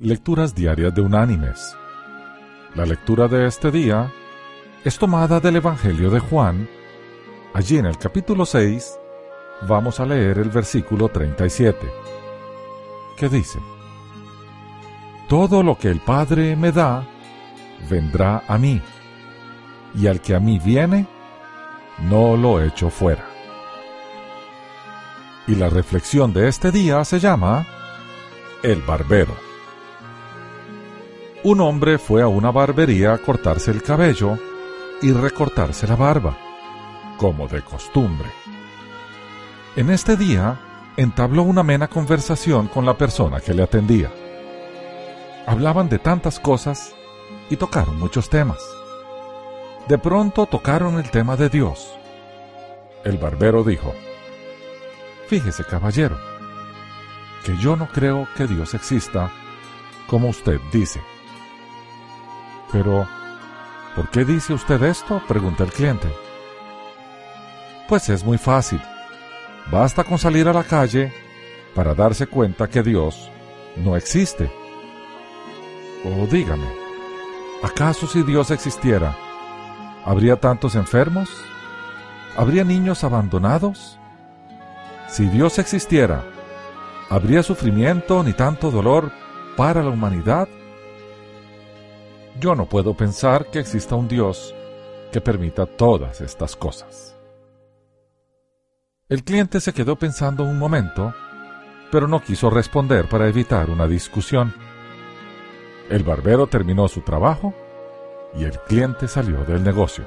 Lecturas Diarias de Unánimes. La lectura de este día es tomada del Evangelio de Juan. Allí en el capítulo 6 vamos a leer el versículo 37, que dice, Todo lo que el Padre me da, vendrá a mí, y al que a mí viene, no lo echo fuera. Y la reflexión de este día se llama El Barbero un hombre fue a una barbería a cortarse el cabello y recortarse la barba, como de costumbre. En este día entabló una amena conversación con la persona que le atendía. Hablaban de tantas cosas y tocaron muchos temas. De pronto tocaron el tema de Dios. El barbero dijo, Fíjese, caballero, que yo no creo que Dios exista como usted dice. Pero, ¿por qué dice usted esto? pregunta el cliente. Pues es muy fácil. Basta con salir a la calle para darse cuenta que Dios no existe. O dígame, ¿acaso si Dios existiera, habría tantos enfermos? ¿Habría niños abandonados? Si Dios existiera, ¿habría sufrimiento ni tanto dolor para la humanidad? Yo no puedo pensar que exista un Dios que permita todas estas cosas. El cliente se quedó pensando un momento, pero no quiso responder para evitar una discusión. El barbero terminó su trabajo y el cliente salió del negocio.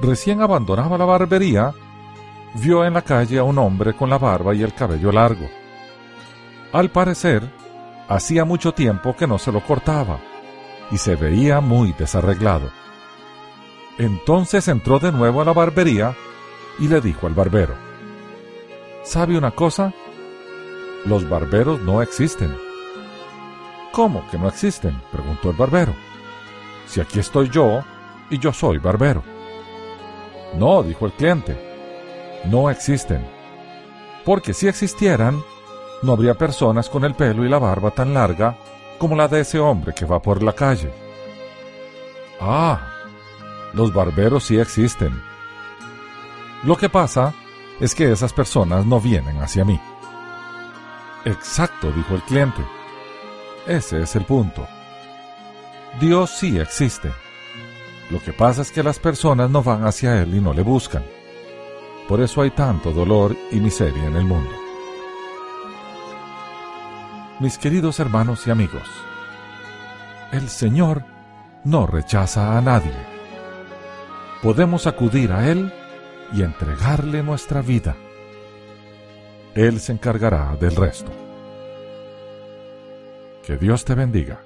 Recién abandonaba la barbería, vio en la calle a un hombre con la barba y el cabello largo. Al parecer, hacía mucho tiempo que no se lo cortaba y se veía muy desarreglado. Entonces entró de nuevo a la barbería y le dijo al barbero, ¿Sabe una cosa? Los barberos no existen. ¿Cómo que no existen? preguntó el barbero. Si aquí estoy yo y yo soy barbero. No, dijo el cliente, no existen. Porque si existieran, no habría personas con el pelo y la barba tan larga como la de ese hombre que va por la calle. Ah, los barberos sí existen. Lo que pasa es que esas personas no vienen hacia mí. Exacto, dijo el cliente. Ese es el punto. Dios sí existe. Lo que pasa es que las personas no van hacia Él y no le buscan. Por eso hay tanto dolor y miseria en el mundo mis queridos hermanos y amigos, el Señor no rechaza a nadie. Podemos acudir a Él y entregarle nuestra vida. Él se encargará del resto. Que Dios te bendiga.